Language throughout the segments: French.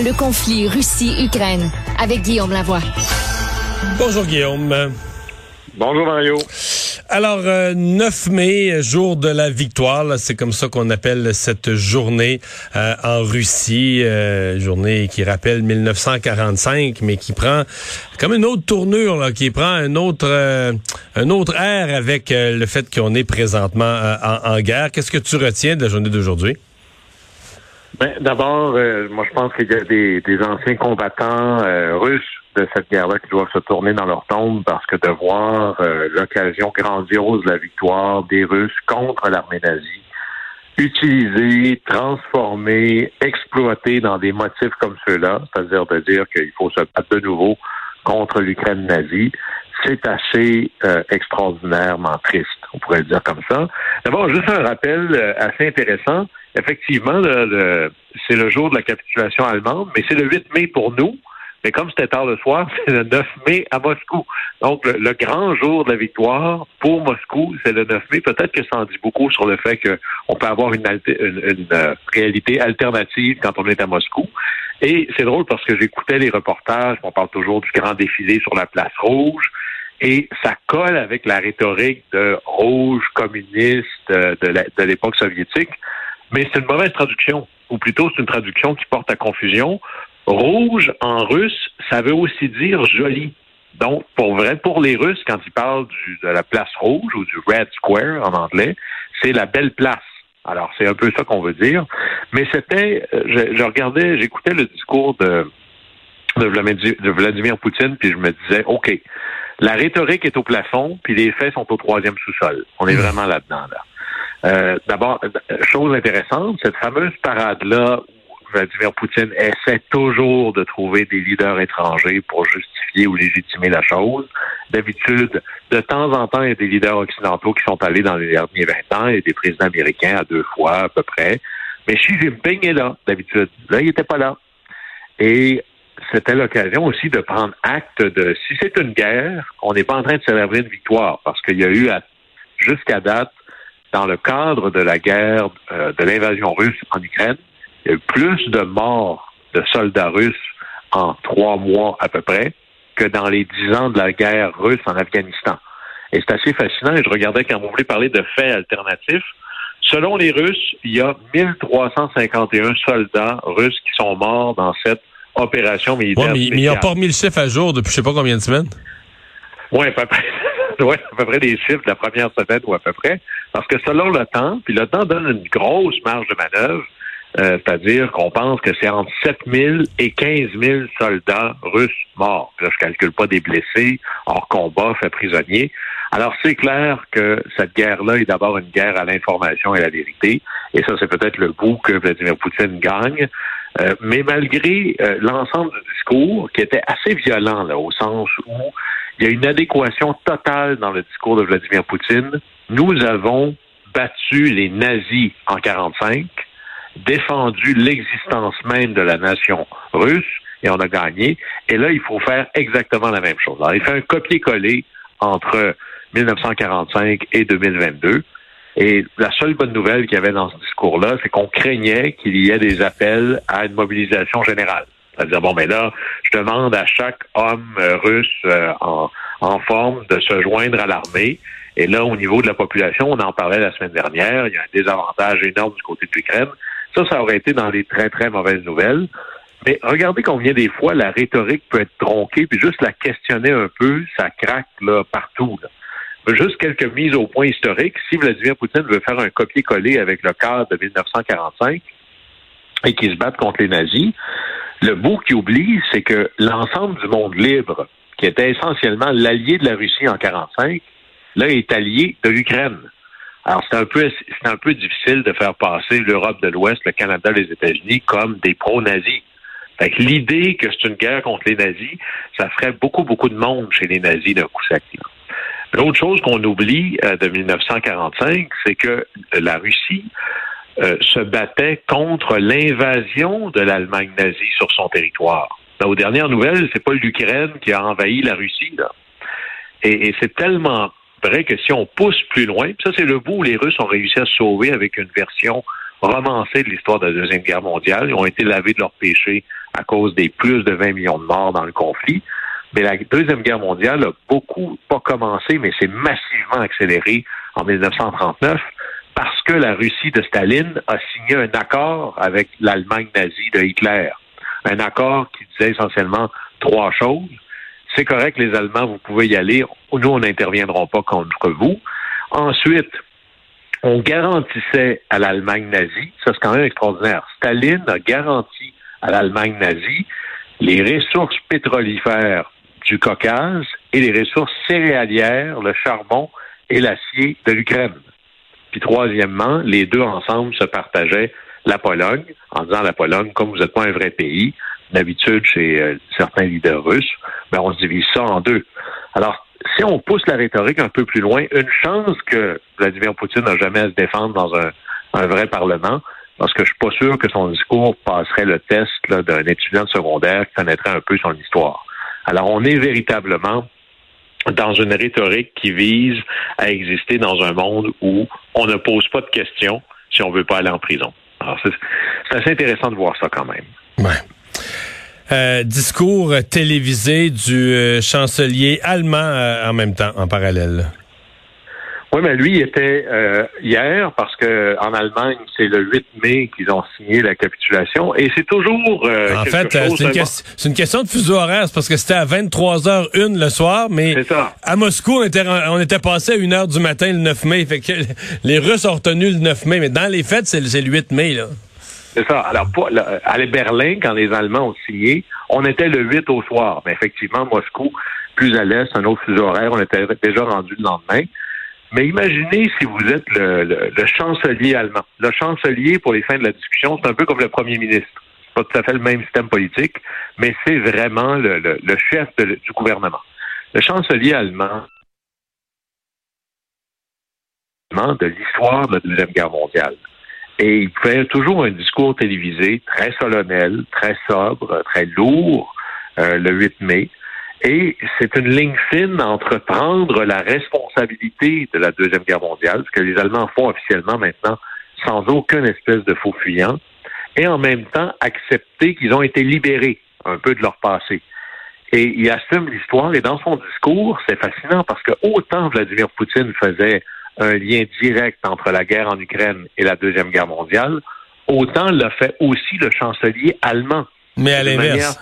Le conflit Russie-Ukraine avec Guillaume Lavoie. Bonjour Guillaume. Bonjour Mario. Alors, 9 mai, jour de la victoire, c'est comme ça qu'on appelle cette journée euh, en Russie, euh, journée qui rappelle 1945, mais qui prend comme une autre tournure, là, qui prend un autre, euh, un autre air avec le fait qu'on est présentement en, en, guerre. Qu'est-ce que tu retiens de la journée d'aujourd'hui? Ben, D'abord, moi je pense qu'il y a des, des anciens combattants russes de cette guerre-là qui doivent se tourner dans leur tombe parce que de voir euh, l'occasion grandiose de la victoire des Russes contre l'armée nazie utilisée, transformée, exploitée dans des motifs comme ceux-là, c'est-à-dire de dire qu'il faut se battre de nouveau contre l'Ukraine nazie, c'est assez euh, extraordinairement triste, on pourrait le dire comme ça. D'abord, juste un rappel euh, assez intéressant. Effectivement, c'est le jour de la capitulation allemande, mais c'est le 8 mai pour nous. Mais comme c'était tard le soir, c'est le 9 mai à Moscou. Donc, le, grand jour de la victoire pour Moscou, c'est le 9 mai. Peut-être que ça en dit beaucoup sur le fait qu'on peut avoir une, une, une, euh, réalité alternative quand on est à Moscou. Et c'est drôle parce que j'écoutais les reportages, on parle toujours du grand défilé sur la place rouge, et ça colle avec la rhétorique de rouge communiste euh, de l'époque soviétique. Mais c'est une mauvaise traduction, ou plutôt c'est une traduction qui porte à confusion. Rouge en russe, ça veut aussi dire joli. Donc, pour vrai, pour les Russes, quand ils parlent du, de la place rouge ou du Red Square en anglais, c'est la belle place. Alors, c'est un peu ça qu'on veut dire. Mais c'était, euh, je, je regardais, j'écoutais le discours de, de, Vladimir, de Vladimir Poutine, puis je me disais, OK, la rhétorique est au plafond, puis les faits sont au troisième sous-sol. On est vraiment là-dedans, là. Euh, D'abord, chose intéressante, cette fameuse parade-là Vladimir Poutine essaie toujours de trouver des leaders étrangers pour justifier ou légitimer la chose. D'habitude, de temps en temps, il y a des leaders occidentaux qui sont allés dans les derniers 20 ans et des présidents américains à deux fois à peu près. Mais Xi Jinping est là, d'habitude. Là, il n'était pas là. Et c'était l'occasion aussi de prendre acte de si c'est une guerre, on n'est pas en train de célébrer une victoire parce qu'il y a eu jusqu'à date dans le cadre de la guerre euh, de l'invasion russe en Ukraine, il y a eu plus de morts de soldats russes en trois mois à peu près que dans les dix ans de la guerre russe en Afghanistan. Et c'est assez fascinant. Et je regardais quand vous voulez parler de faits alternatifs. Selon les Russes, il y a 1351 soldats russes qui sont morts dans cette opération militaire. mais, mais ils n'ont pas remis le chiffre à jour depuis je sais pas combien de semaines? Oui, à peu près. Ouais, à peu près des chiffres de la première semaine ou à peu près. Parce que selon le temps, puis le temps donne une grosse marge de manœuvre, euh, c'est-à-dire qu'on pense que c'est entre 7 000 et 15 000 soldats russes morts. Là, je calcule pas des blessés, hors combat, faits prisonniers. Alors, c'est clair que cette guerre-là est d'abord une guerre à l'information et à la vérité. Et ça, c'est peut-être le bout que Vladimir Poutine gagne. Euh, mais malgré euh, l'ensemble du discours, qui était assez violent, là, au sens où il y a une adéquation totale dans le discours de Vladimir Poutine, nous avons battu les nazis en 45 défendu l'existence même de la nation russe et on a gagné. Et là, il faut faire exactement la même chose. Alors, il fait un copier-coller entre 1945 et 2022. Et la seule bonne nouvelle qu'il y avait dans ce discours-là, c'est qu'on craignait qu'il y ait des appels à une mobilisation générale. C'est-à-dire, bon, mais là, je demande à chaque homme euh, russe euh, en, en forme de se joindre à l'armée. Et là, au niveau de la population, on en parlait la semaine dernière, il y a un désavantage énorme du côté de l'Ukraine Ça, ça aurait été dans les très, très mauvaises nouvelles. Mais regardez combien des fois la rhétorique peut être tronquée, puis juste la questionner un peu, ça craque là, partout. Juste quelques mises au point historiques. Si Vladimir Poutine veut faire un copier-coller avec le cadre de 1945 et qu'il se batte contre les nazis, le bout qui oublie, c'est que l'ensemble du monde libre, qui était essentiellement l'allié de la Russie en 1945, là, est allié de l'Ukraine. Alors, c'est un peu, c'est un peu difficile de faire passer l'Europe de l'Ouest, le Canada, les États-Unis comme des pro-nazis. Fait que l'idée que c'est une guerre contre les nazis, ça ferait beaucoup, beaucoup de monde chez les nazis d'un coup sec. L'autre chose qu'on oublie euh, de 1945, c'est que la Russie euh, se battait contre l'invasion de l'Allemagne nazie sur son territoire. aux dernières nouvelles, c'est pas l'Ukraine qui a envahi la Russie. Là. Et, c'est tellement vrai que si on pousse plus loin, ça c'est le bout où les Russes ont réussi à se sauver avec une version romancée de l'histoire de la Deuxième Guerre mondiale. Ils ont été lavés de leurs péchés à cause des plus de 20 millions de morts dans le conflit. Mais la Deuxième Guerre mondiale a beaucoup, pas commencé, mais c'est massivement accéléré en 1939 parce que la Russie de Staline a signé un accord avec l'Allemagne nazie de Hitler. Un accord qui disait essentiellement trois choses. C'est correct, les Allemands, vous pouvez y aller. Nous, on n'interviendrons pas contre vous. Ensuite, on garantissait à l'Allemagne nazie, ça c'est quand même extraordinaire, Staline a garanti à l'Allemagne nazie les ressources pétrolifères du Caucase et les ressources céréalières, le charbon et l'acier de l'Ukraine. Puis troisièmement, les deux ensemble se partageaient la Pologne, en disant la Pologne, comme vous n'êtes pas un vrai pays, d'habitude chez euh, certains leaders russes, ben on se divise ça en deux. Alors, si on pousse la rhétorique un peu plus loin, une chance que Vladimir Poutine n'a jamais à se défendre dans un, vrai Parlement, parce que je suis pas sûr que son discours passerait le test d'un étudiant secondaire qui connaîtrait un peu son histoire. Alors, on est véritablement dans une rhétorique qui vise à exister dans un monde où on ne pose pas de questions si on veut pas aller en prison. Alors, c'est assez intéressant de voir ça quand même. Ouais. Euh, discours télévisé du euh, chancelier allemand euh, en même temps, en parallèle. Oui, mais lui, il était euh, hier parce que en Allemagne, c'est le 8 mai qu'ils ont signé la capitulation. Et c'est toujours. Euh, en fait, euh, c'est une, une, question de fuseau horaire, parce que c'était à 23h01 le soir, mais à Moscou, on était, on était passé à 1h du matin le 9 mai. Fait que les Russes ont retenu le 9 mai, mais dans les fêtes, c'est le 8 mai, là. C'est ça. Alors, pour, à Berlin, quand les Allemands ont signé, on était le 8 au soir. Mais effectivement, Moscou, plus à l'est, un autre fuseau horaire, on était déjà rendu le lendemain. Mais imaginez si vous êtes le, chancelier allemand. Le chancelier, pour les fins de la discussion, c'est un peu comme le premier ministre. Pas tout à fait le même système politique, mais c'est vraiment le, chef du gouvernement. Le chancelier allemand de l'histoire de la Deuxième Guerre mondiale. Et il fait toujours un discours télévisé très solennel, très sobre, très lourd, euh, le 8 mai. Et c'est une ligne fine entre prendre la responsabilité de la Deuxième Guerre mondiale, ce que les Allemands font officiellement maintenant sans aucune espèce de faux fuyant, et en même temps accepter qu'ils ont été libérés un peu de leur passé. Et il assume l'histoire, et dans son discours, c'est fascinant parce que autant Vladimir Poutine faisait un lien direct entre la guerre en Ukraine et la Deuxième Guerre mondiale, autant l'a fait aussi le chancelier allemand. Mais à l'inverse.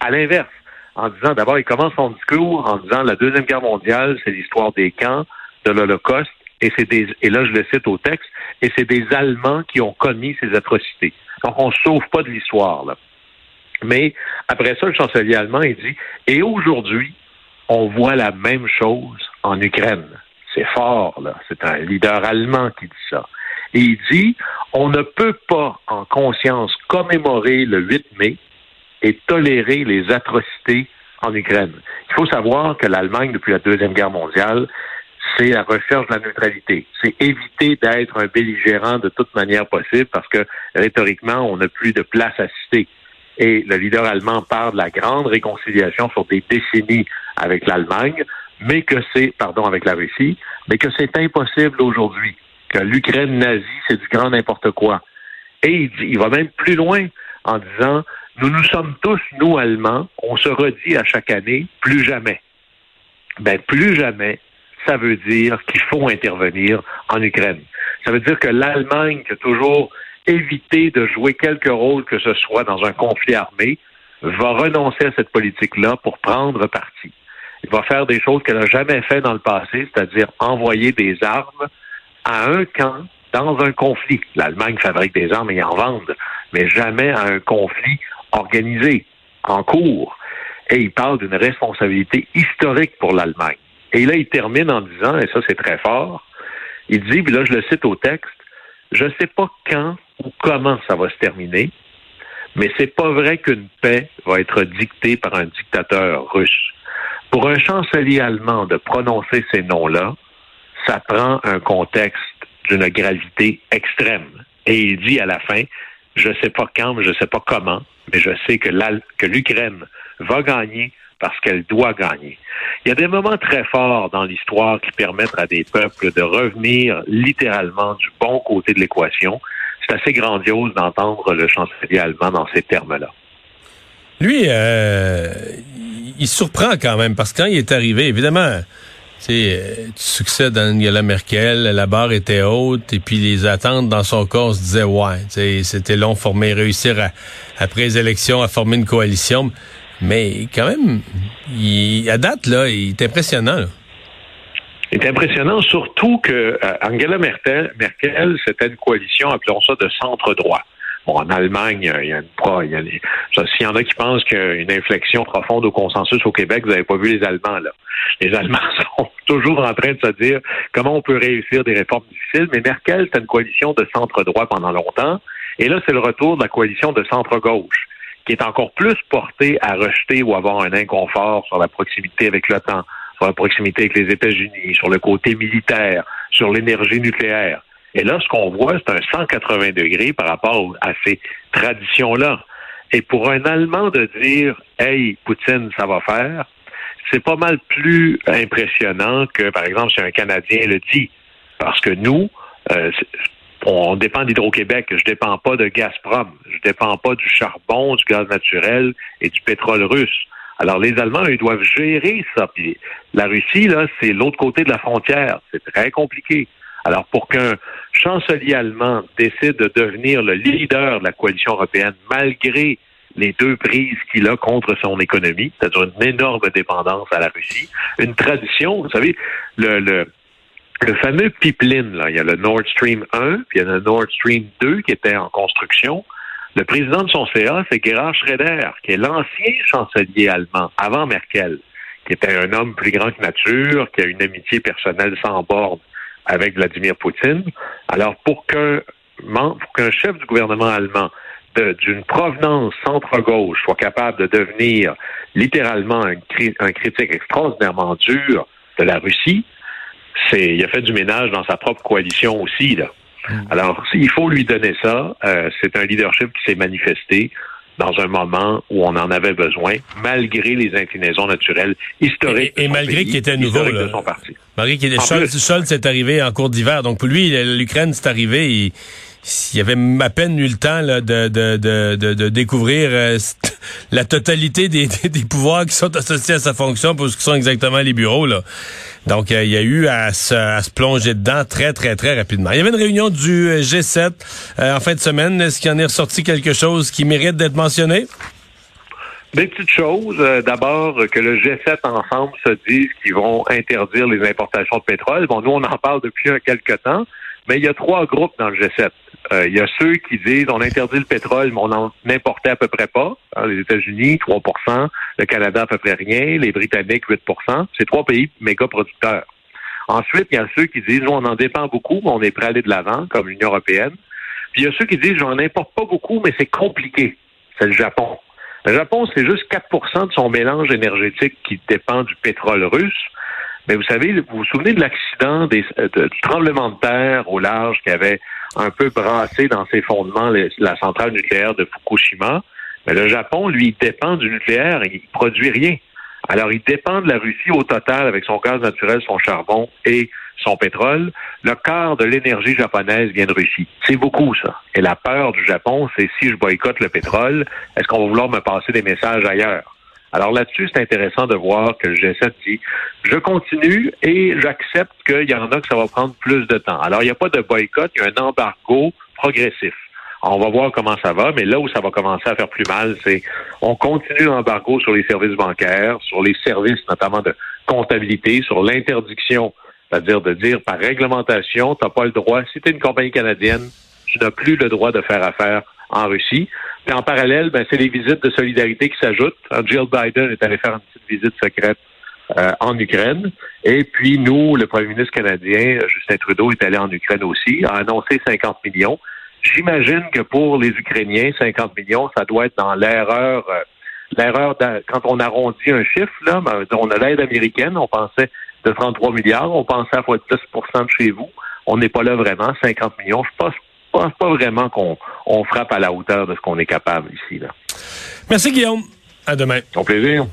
À l'inverse en disant, d'abord, il commence son discours en disant la Deuxième Guerre mondiale, c'est l'histoire des camps, de l'Holocauste, et c'est des, et là je le cite au texte, et c'est des Allemands qui ont commis ces atrocités. Donc on ne sauve pas de l'histoire, là. Mais après ça, le chancelier allemand, il dit, et aujourd'hui, on voit la même chose en Ukraine. C'est fort, là. C'est un leader allemand qui dit ça. Et il dit, on ne peut pas en conscience commémorer le 8 mai et tolérer les atrocités en Ukraine. Il faut savoir que l'Allemagne, depuis la Deuxième Guerre mondiale, c'est la recherche de la neutralité. C'est éviter d'être un belligérant de toute manière possible parce que rhétoriquement, on n'a plus de place à citer. Et le leader allemand parle de la grande réconciliation sur des décennies avec l'Allemagne, mais que c'est, pardon, avec la Russie, mais que c'est impossible aujourd'hui, que l'Ukraine nazie, c'est du grand n'importe quoi. Et il, dit, il va même plus loin en disant nous nous sommes tous, nous Allemands, on se redit à chaque année, plus jamais. Ben, plus jamais, ça veut dire qu'il faut intervenir en Ukraine. Ça veut dire que l'Allemagne, qui a toujours éviter de jouer quelque rôle que ce soit dans un conflit armé, va renoncer à cette politique-là pour prendre parti. Il va faire des choses qu'elle n'a jamais fait dans le passé, c'est-à-dire envoyer des armes à un camp dans un conflit. L'Allemagne fabrique des armes et en vendent, mais jamais à un conflit organisé, en cours. Et il parle d'une responsabilité historique pour l'Allemagne. Et là, il termine en disant, et ça c'est très fort, il dit, puis là je le cite au texte, je ne sais pas quand ou comment ça va se terminer, mais c'est pas vrai qu'une paix va être dictée par un dictateur russe. Pour un chancelier allemand de prononcer ces noms-là, ça prend un contexte d'une gravité extrême. Et il dit à la fin, je ne sais pas quand, je ne sais pas comment, mais je sais que l'Ukraine va gagner parce qu'elle doit gagner. Il y a des moments très forts dans l'histoire qui permettent à des peuples de revenir littéralement du bon côté de l'équation. C'est assez grandiose d'entendre le chancelier allemand dans ces termes-là. Lui, euh, il surprend quand même parce que quand il est arrivé, évidemment, sais, tu succèdes à Angela Merkel, la barre était haute, et puis les attentes dans son corps se disaient, ouais, c'était long former, réussir après les élections à former une coalition. Mais quand même, il, à date, là, il est impressionnant. Il est impressionnant, surtout que euh, Angela Merkel, Merkel c'était une coalition, appelons ça, de centre-droit. Bon, en Allemagne, il y a une s'il y en a qui pensent qu'il y a une inflexion profonde au consensus au Québec, vous n'avez pas vu les Allemands, là. Les Allemands sont toujours en train de se dire comment on peut réussir des réformes difficiles, mais Merkel, c'était une coalition de centre-droit pendant longtemps, et là, c'est le retour de la coalition de centre-gauche, qui est encore plus portée à rejeter ou avoir un inconfort sur la proximité avec l'OTAN, sur la proximité avec les États-Unis, sur le côté militaire, sur l'énergie nucléaire. Et là, ce qu'on voit, c'est un 180 degrés par rapport à ces traditions-là. Et pour un Allemand de dire, hey, Poutine, ça va faire, c'est pas mal plus impressionnant que, par exemple, si un Canadien le dit. Parce que nous, euh, on dépend d'Hydro-Québec. Je dépends pas de Gazprom. Je dépends pas du charbon, du gaz naturel et du pétrole russe. Alors, les Allemands, ils doivent gérer ça. Puis la Russie, là, c'est l'autre côté de la frontière. C'est très compliqué. Alors, pour qu'un chancelier allemand décide de devenir le leader de la coalition européenne, malgré les deux prises qu'il a contre son économie, c'est-à-dire une énorme dépendance à la Russie, une tradition, vous savez, le, fameux pipeline, là, il y a le Nord Stream 1, puis il y a le Nord Stream 2 qui était en construction. Le président de son CA, c'est Gerhard Schroeder, qui est l'ancien chancelier allemand, avant Merkel, qui était un homme plus grand que nature, qui a une amitié personnelle sans borne avec Vladimir Poutine. Alors, pour qu'un pour qu'un chef du gouvernement allemand d'une provenance centre-gauche soit capable de devenir littéralement un, un, critique extraordinairement dur de la Russie, c'est il a fait du ménage dans sa propre coalition aussi là. Mm. Alors, il faut lui donner ça. Euh, c'est un leadership qui s'est manifesté dans un moment où on en avait besoin, malgré les inclinaisons naturelles historiques. Et, malgré qu'il était nouveau, là, Malgré qu'il était Scholz, c'est arrivé en cours d'hiver. Donc pour lui, l'Ukraine, c'est arrivé. Il, il avait à peine eu le temps de, de, de, de, découvrir euh, la totalité des, des, pouvoirs qui sont associés à sa fonction pour ce qui sont exactement les bureaux. Là. Donc, euh, il y a eu à se, à se, plonger dedans très, très, très rapidement. Il y avait une réunion du euh, G7 en fin de semaine. Est-ce qu'il en est ressorti quelque chose qui mérite d'être mentionné? Des petites choses. D'abord, que le G7 ensemble se disent qu'ils vont interdire les importations de pétrole. Bon, nous, on en parle depuis quelque temps, mais il y a trois groupes dans le G7. Euh, il y a ceux qui disent on interdit le pétrole, mais on en importait à peu près pas. Hein, les États-Unis, 3% le Canada à peu près rien, les Britanniques, 8% C'est trois pays méga producteurs. Ensuite, il y a ceux qui disent nous, on en dépend beaucoup, mais on est prêt à aller de l'avant, comme l'Union européenne. Puis il y a ceux qui disent j'en importe pas beaucoup, mais c'est compliqué. C'est le Japon. Le Japon, c'est juste 4% de son mélange énergétique qui dépend du pétrole russe. Mais vous savez, vous vous souvenez de l'accident du tremblement de terre au large qui avait un peu brassé dans ses fondements la centrale nucléaire de Fukushima? Mais le Japon, lui, dépend du nucléaire, il produit rien. Alors, il dépend de la Russie au total avec son gaz naturel, son charbon et son pétrole. Le quart de l'énergie japonaise vient de Russie. C'est beaucoup, ça. Et la peur du Japon, c'est si je boycotte le pétrole, est-ce qu'on va vouloir me passer des messages ailleurs? Alors là-dessus, c'est intéressant de voir que le G7 dit je continue et j'accepte qu'il y en a que ça va prendre plus de temps. Alors, il n'y a pas de boycott, il y a un embargo progressif. On va voir comment ça va, mais là où ça va commencer à faire plus mal, c'est on continue l'embargo sur les services bancaires, sur les services notamment de comptabilité, sur l'interdiction, c'est-à-dire de dire par réglementation, tu n'as pas le droit, si tu es une compagnie canadienne, tu n'as plus le droit de faire affaire en Russie. Puis en parallèle, ben, c'est les visites de solidarité qui s'ajoutent. Jill Biden est allé faire une petite visite secrète euh, en Ukraine. Et puis nous, le premier ministre canadien, Justin Trudeau, est allé en Ukraine aussi, a annoncé 50 millions. J'imagine que pour les Ukrainiens, 50 millions, ça doit être dans l'erreur. Euh, l'erreur quand on arrondit un chiffre, là, ben, on a l'aide américaine, on pensait de 33 milliards, on pensait à fois 10 de chez vous. On n'est pas là vraiment, 50 millions. Je pense, pense pas vraiment qu'on on frappe à la hauteur de ce qu'on est capable ici. Là. Merci Guillaume. À demain. Au plaisir.